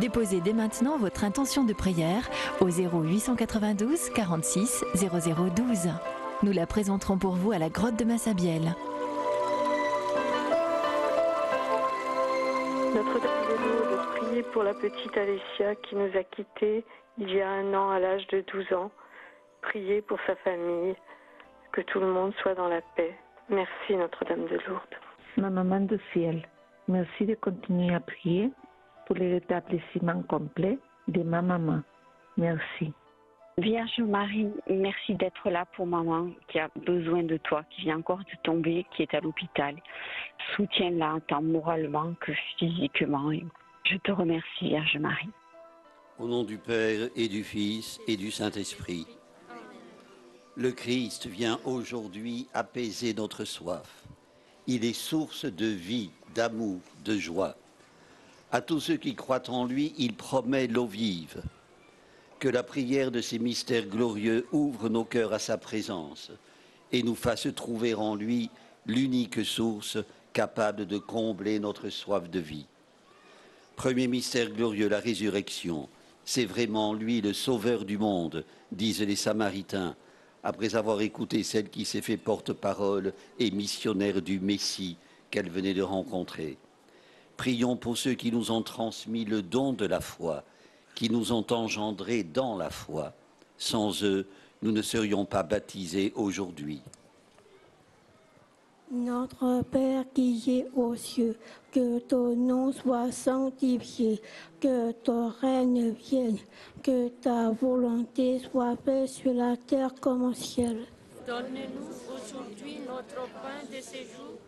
Déposez dès maintenant votre intention de prière au 0892 46 0012. Nous la présenterons pour vous à la grotte de Massabielle. Notre-Dame de Lourdes, priez pour la petite Alessia qui nous a quittés il y a un an à l'âge de 12 ans. Priez pour sa famille, que tout le monde soit dans la paix. Merci Notre-Dame de Lourdes. Ma maman du ciel, merci de continuer à prier pour le rétablissement complet de ma maman. Merci. Vierge Marie, merci d'être là pour maman qui a besoin de toi, qui vient encore de tomber, qui est à l'hôpital. Soutiens-la tant moralement que physiquement. Je te remercie, Vierge Marie. Au nom du Père et du Fils et du Saint-Esprit, le Christ vient aujourd'hui apaiser notre soif. Il est source de vie, d'amour, de joie. À tous ceux qui croient en lui, il promet l'eau vive. Que la prière de ces mystères glorieux ouvre nos cœurs à sa présence et nous fasse trouver en lui l'unique source capable de combler notre soif de vie. Premier mystère glorieux, la résurrection. C'est vraiment lui le sauveur du monde, disent les Samaritains, après avoir écouté celle qui s'est fait porte-parole et missionnaire du Messie qu'elle venait de rencontrer. Prions pour ceux qui nous ont transmis le don de la foi, qui nous ont engendrés dans la foi. Sans eux, nous ne serions pas baptisés aujourd'hui. Notre Père qui es aux cieux, que ton nom soit sanctifié, que ton règne vienne, que ta volonté soit faite sur la terre comme au ciel. Donne-nous aujourd'hui notre pain de ce jour.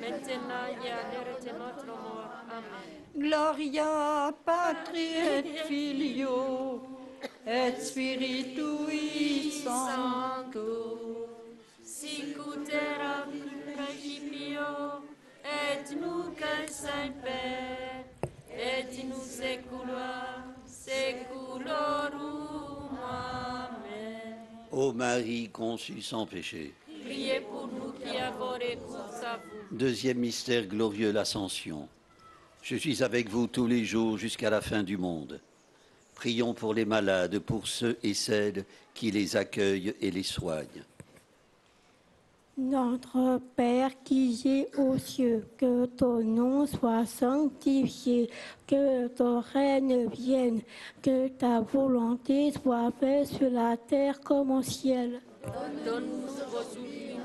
maintenant et à l'heure de notre mort. Amen. Gloria Patri et Filio et Spiritui Sancto, sicut erat in principio et nunc et semper et in saecula saeculorum. Amen. Ô Marie conçue sans péché, priez pour nous Deuxième mystère glorieux, l'ascension. Je suis avec vous tous les jours jusqu'à la fin du monde. Prions pour les malades, pour ceux et celles qui les accueillent et les soignent. Notre Père qui es aux cieux, que ton nom soit sanctifié, que ton règne vienne, que ta volonté soit faite sur la terre comme au ciel. Donne-nous aujourd'hui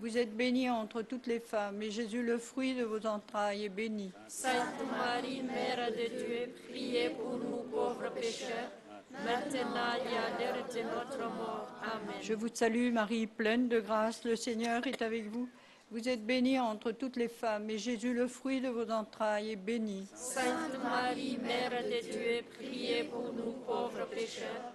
Vous êtes bénie entre toutes les femmes, et Jésus, le fruit de vos entrailles, est béni. Sainte Marie, Mère de Dieu, priez pour nous pauvres pécheurs, maintenant et à l'heure de notre mort. Amen. Je vous salue Marie, pleine de grâce. Le Seigneur est avec vous. Vous êtes bénie entre toutes les femmes, et Jésus, le fruit de vos entrailles, est béni. Sainte Marie, Mère de Dieu, priez pour nous pauvres pécheurs,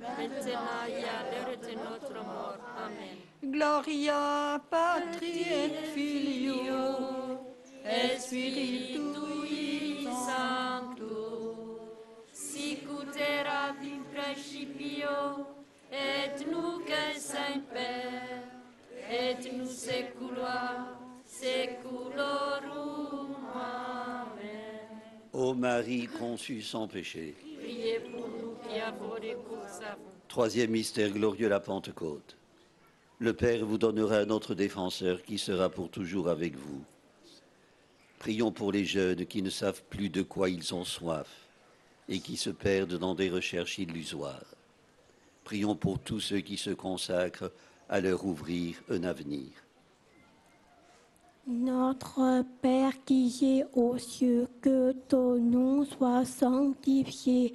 maintenant et à l'heure de notre mort. Amen. Gloria patri et filio et spiritui Sancto, sic ut erat in principio, et nunc et semper, et nous secula seculorum. Amen. Ô Marie conçue sans péché. Priez pour Troisième mystère glorieux, la Pentecôte. Le Père vous donnera un autre défenseur qui sera pour toujours avec vous. Prions pour les jeunes qui ne savent plus de quoi ils ont soif et qui se perdent dans des recherches illusoires. Prions pour tous ceux qui se consacrent à leur ouvrir un avenir. Notre Père qui es aux cieux, que ton nom soit sanctifié,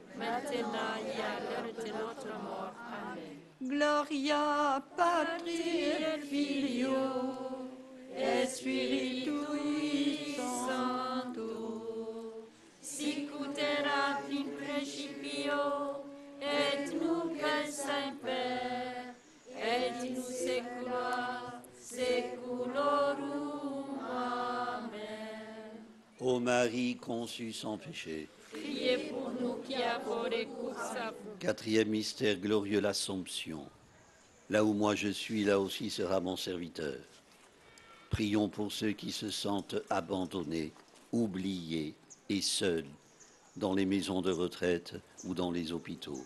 maintenant et à l'heure de notre mort. Amen. Gloria patri et filio et spiritui sancto. Sicut erat in principio, et nunc et semper, et in saecula saeculorum. Amen. Ô Marie conçue sans péché, Quatrième mystère glorieux, l'Assomption. Là où moi je suis, là aussi sera mon serviteur. Prions pour ceux qui se sentent abandonnés, oubliés et seuls dans les maisons de retraite ou dans les hôpitaux.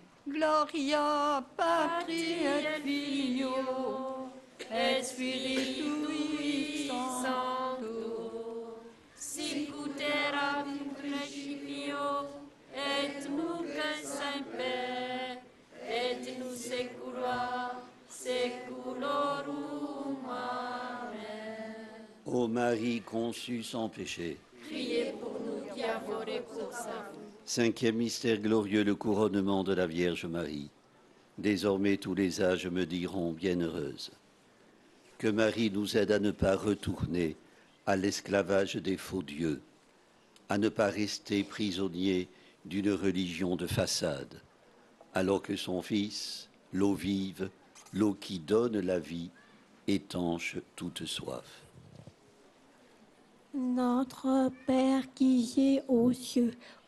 Gloria patri et filio et spiritui sancto Sicut erat in principio, et nunc in semper, et in saecula saeculorum. Amen. Ô Marie conçue sans péché, Priez pour nous qui avons recours à vous. Cinquième mystère glorieux, le couronnement de la Vierge Marie. Désormais tous les âges me diront bienheureuse. Que Marie nous aide à ne pas retourner à l'esclavage des faux dieux, à ne pas rester prisonnier d'une religion de façade, alors que son Fils, l'eau vive, l'eau qui donne la vie, étanche toute soif. Notre Père qui es aux cieux,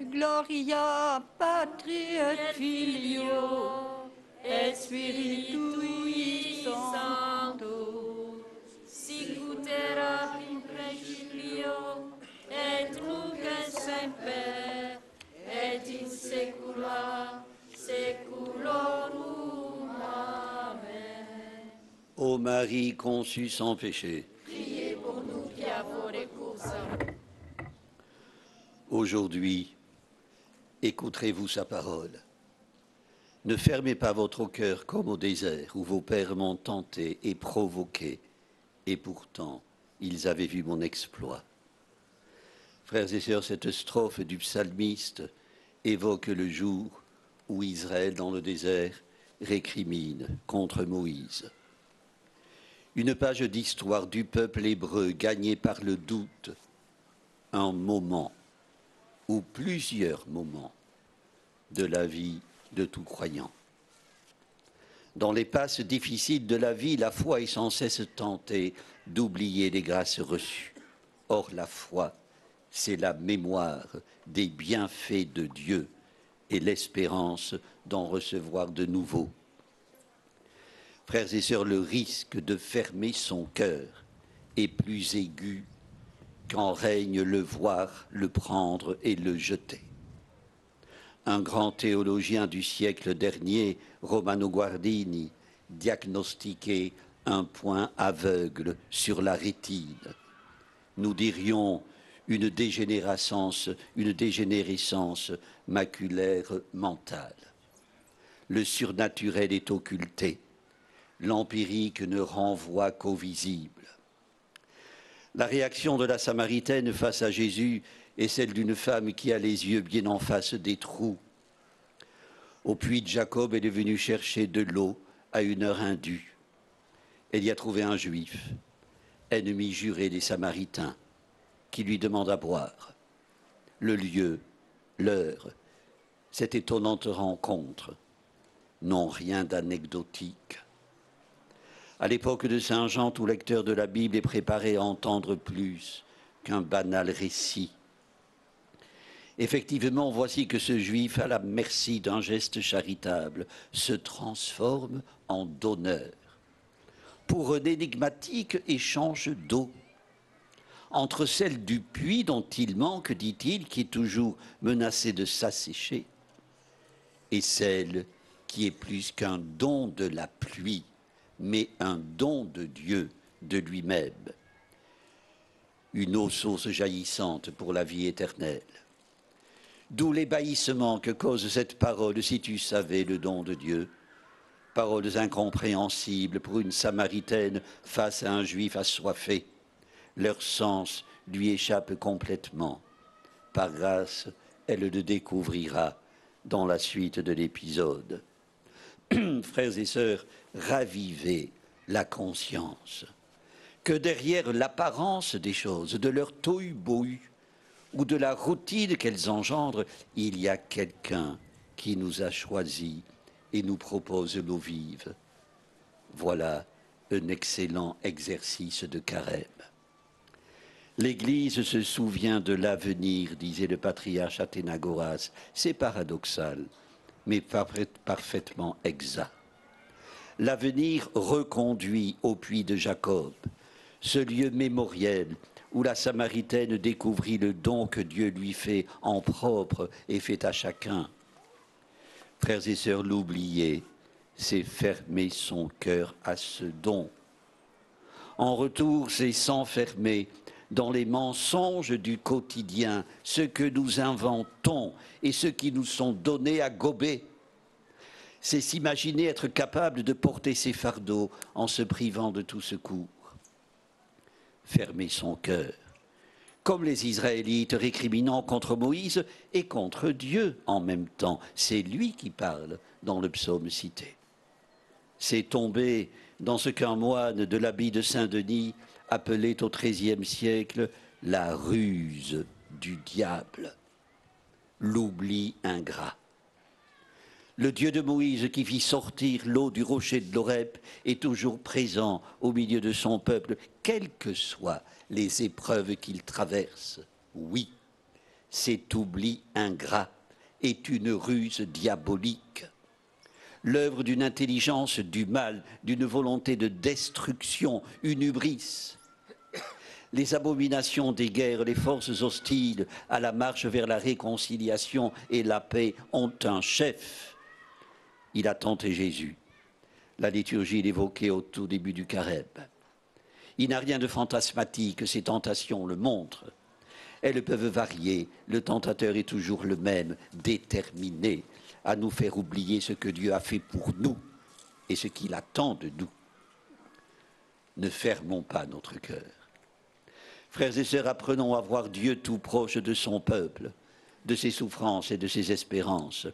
Gloria patri et filio et spiritui sancto. Sicut erat in principio, et nunc et semper, et in saecula saeculorum. Amen. Ô Marie conçue sans péché, Priez pour nous qui avons recours à vous. aujourd'hui, écouterez-vous sa parole? Ne fermez pas votre cœur comme au désert où vos pères m'ont tenté et provoqué, et pourtant ils avaient vu mon exploit. Frères et sœurs, cette strophe du psalmiste évoque le jour où Israël dans le désert récrimine contre Moïse. Une page d'histoire du peuple hébreu gagnée par le doute, un moment ou plusieurs moments de la vie de tout croyant. Dans les passes difficiles de la vie, la foi est sans cesse tentée d'oublier les grâces reçues. Or, la foi, c'est la mémoire des bienfaits de Dieu et l'espérance d'en recevoir de nouveaux. Frères et sœurs, le risque de fermer son cœur est plus aigu quand règne le voir, le prendre et le jeter. Un grand théologien du siècle dernier, Romano Guardini, diagnostiquait un point aveugle sur la rétine. Nous dirions une dégénérescence, une dégénérescence maculaire mentale. Le surnaturel est occulté. L'empirique ne renvoie qu'au visible. La réaction de la Samaritaine face à Jésus est celle d'une femme qui a les yeux bien en face des trous. Au puits Jacob, est venue chercher de l'eau à une heure indue. Elle y a trouvé un juif, ennemi juré des Samaritains, qui lui demande à boire. Le lieu, l'heure, cette étonnante rencontre n'ont rien d'anecdotique. À l'époque de Saint Jean, tout lecteur de la Bible est préparé à entendre plus qu'un banal récit. Effectivement, voici que ce juif, à la merci d'un geste charitable, se transforme en donneur pour un énigmatique échange d'eau entre celle du puits dont il manque, dit-il, qui est toujours menacé de s'assécher, et celle qui est plus qu'un don de la pluie, mais un don de Dieu, de lui-même. Une eau source jaillissante pour la vie éternelle. D'où l'ébahissement que cause cette parole, si tu savais le don de Dieu. Paroles incompréhensibles pour une Samaritaine face à un Juif assoiffé. Leur sens lui échappe complètement. Par grâce, elle le découvrira dans la suite de l'épisode. Frères et sœurs, ravivez la conscience que derrière l'apparence des choses, de leur tohu-bohu ou de la routine qu'elles engendrent, il y a quelqu'un qui nous a choisis et nous propose l'eau vive. Voilà un excellent exercice de carême. L'Église se souvient de l'avenir, disait le patriarche Athénagoras. C'est paradoxal, mais parfaitement exact. L'avenir reconduit au puits de Jacob, ce lieu mémoriel où la Samaritaine découvrit le don que Dieu lui fait en propre et fait à chacun. Frères et sœurs, l'oublier, c'est fermer son cœur à ce don. En retour, c'est s'enfermer dans les mensonges du quotidien, ce que nous inventons et ce qui nous sont donnés à gober. C'est s'imaginer être capable de porter ses fardeaux en se privant de tout secours. Fermer son cœur. Comme les Israélites récriminant contre Moïse et contre Dieu en même temps. C'est lui qui parle dans le psaume cité. C'est tombé dans ce qu'un moine de l'habit de Saint-Denis appelait au XIIIe siècle la ruse du diable, l'oubli ingrat. Le Dieu de Moïse qui fit sortir l'eau du rocher de l'Orep est toujours présent au milieu de son peuple, quelles que soient les épreuves qu'il traverse. Oui, cet oubli ingrat est une ruse diabolique, l'œuvre d'une intelligence du mal, d'une volonté de destruction, une hubris. Les abominations des guerres, les forces hostiles à la marche vers la réconciliation et la paix ont un chef il a tenté Jésus. La liturgie l'évoquait au tout début du carême. Il n'a rien de fantasmatique, ces tentations le montrent. Elles peuvent varier, le tentateur est toujours le même, déterminé à nous faire oublier ce que Dieu a fait pour nous et ce qu'il attend de nous. Ne fermons pas notre cœur. Frères et sœurs, apprenons à voir Dieu tout proche de son peuple de ses souffrances et de ses espérances.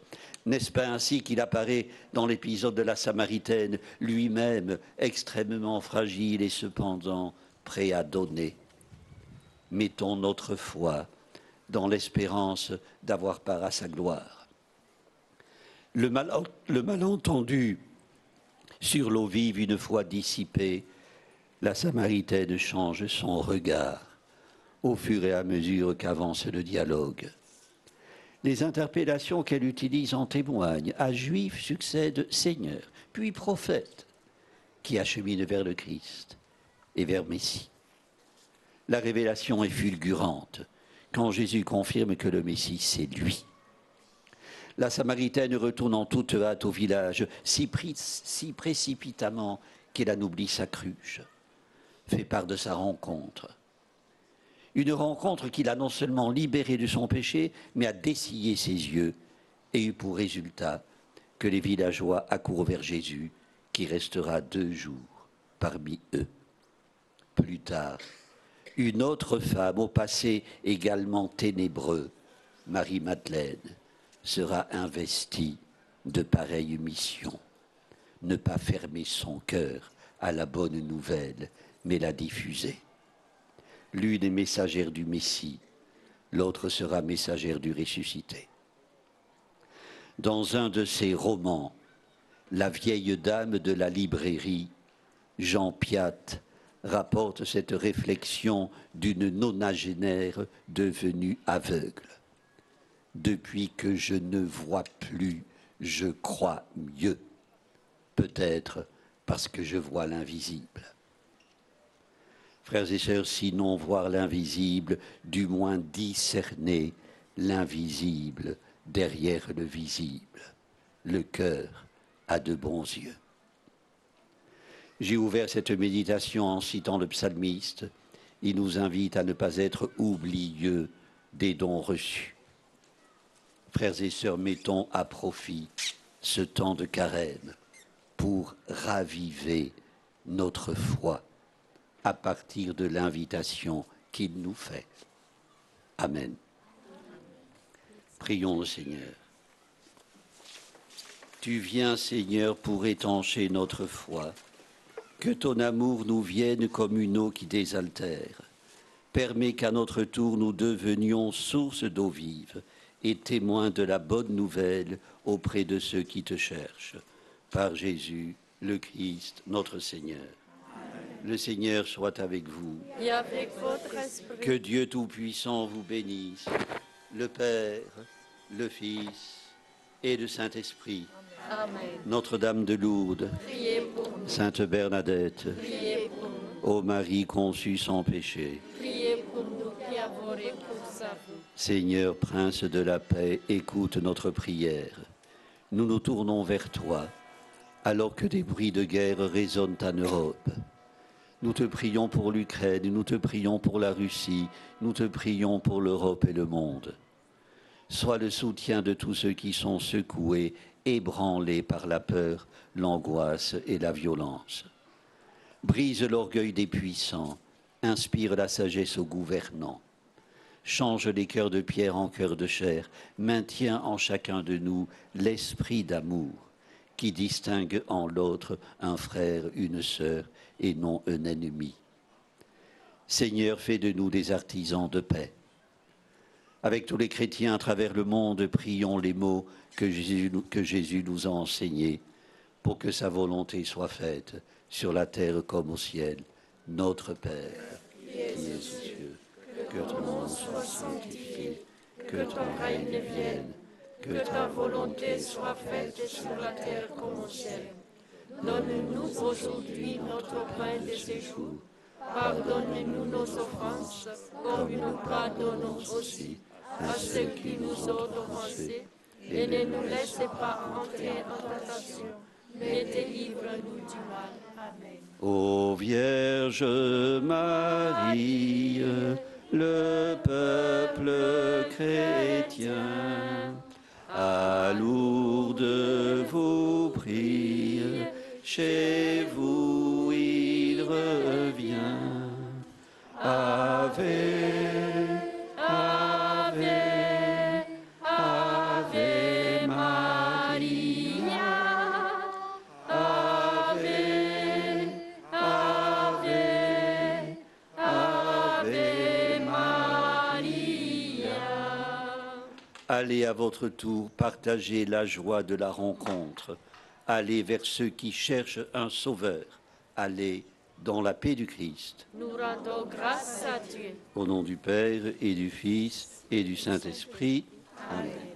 N'est-ce pas ainsi qu'il apparaît dans l'épisode de la Samaritaine, lui-même extrêmement fragile et cependant prêt à donner? Mettons notre foi dans l'espérance d'avoir part à sa gloire. Le, malentendu sur l'eau vive, une fois dissipé, la Samaritaine change son regard au fur et à mesure qu'avance le dialogue. Les interpellations qu'elle utilise en témoignent. À juif succède Seigneur, puis prophète, qui achemine vers le Christ et vers Messie. La révélation est fulgurante quand Jésus confirme que le Messie, c'est lui. La Samaritaine retourne en toute hâte au village, si, si précipitamment qu'elle en oublie sa cruche, fait part de sa rencontre une rencontre qui l'a non seulement libéré de son péché, mais a dessillé ses yeux et eu pour résultat que les villageois accourent vers Jésus, qui restera deux jours parmi eux. Plus tard, une autre femme au passé également ténébreux, Marie-Madeleine, sera investie de pareille mission. Ne pas fermer son cœur à la bonne nouvelle, mais la diffuser. L'une est messagère du Messie, l'autre sera messagère du ressuscité. Dans un de ses romans, La vieille dame de la librairie, Jean Piat rapporte cette réflexion d'une nonagénaire devenue aveugle. Depuis que je ne vois plus, je crois mieux, peut-être parce que je vois l'invisible. Frères et sœurs, sinon voir l'invisible, du moins discerner l'invisible derrière le visible. Le cœur a de bons yeux. J'ai ouvert cette méditation en citant le psalmiste. Il nous invite à ne pas être oublieux des dons reçus. Frères et sœurs, mettons à profit ce temps de carême pour raviver notre foi à partir de l'invitation qu'il nous fait. Amen. Prions le Seigneur. Tu viens, Seigneur, pour étancher notre foi. Que ton amour nous vienne comme une eau qui désaltère. Permets qu'à notre tour nous devenions source d'eau vive et témoins de la bonne nouvelle auprès de ceux qui te cherchent. Par Jésus, le Christ, notre Seigneur. Le Seigneur soit avec vous. Et avec votre esprit. Que Dieu Tout-Puissant vous bénisse, le Père, le Fils et le Saint-Esprit. Notre-Dame de Lourdes, Priez pour nous. Sainte Bernadette, Priez pour nous. ô Marie conçue sans péché, Priez pour nous qui avons recours à vous. Seigneur, Prince de la paix, écoute notre prière. Nous nous tournons vers toi, alors que des bruits de guerre résonnent en Europe. Nous te prions pour l'Ukraine, nous te prions pour la Russie, nous te prions pour l'Europe et le monde. Sois le soutien de tous ceux qui sont secoués, ébranlés par la peur, l'angoisse et la violence. Brise l'orgueil des puissants, Inspire la sagesse aux gouvernants. Change les cœurs de pierre en cœurs de chair. Maintiens en chacun de nous l'esprit d'amour qui distingue en l'autre un frère, une sœur et non un ennemi. Seigneur, fais de nous des artisans de paix. Avec tous les chrétiens à travers le monde, prions les mots que Jésus, nous a enseignés pour que sa volonté soit faite sur la terre comme au ciel. Notre Père, qui es aux cieux, que ton nom soit sanctifié, que ton règne vienne, que ta volonté soit faite sur la terre comme au ciel. Donne-nous aujourd'hui notre pain de ce jour. Pardonne-nous nos offenses, comme nous pardonnons aussi à ceux qui nous ont offensés. Et ne nous laisse pas entrer en tentation, mais délivre-nous du mal. Amen. Ô Vierge Marie, le peuple chrétien, à Lourdes chez vous il revient. Ave, Ave, Ave Maria, Ave, Ave, Ave Maria. Allez à votre tour partager la joie de la rencontre. Allez vers ceux qui cherchent un sauveur. Allez dans la paix du Christ. Nous rendons grâce à Dieu. Au nom du Père et du Fils et du Saint-Esprit. Amen.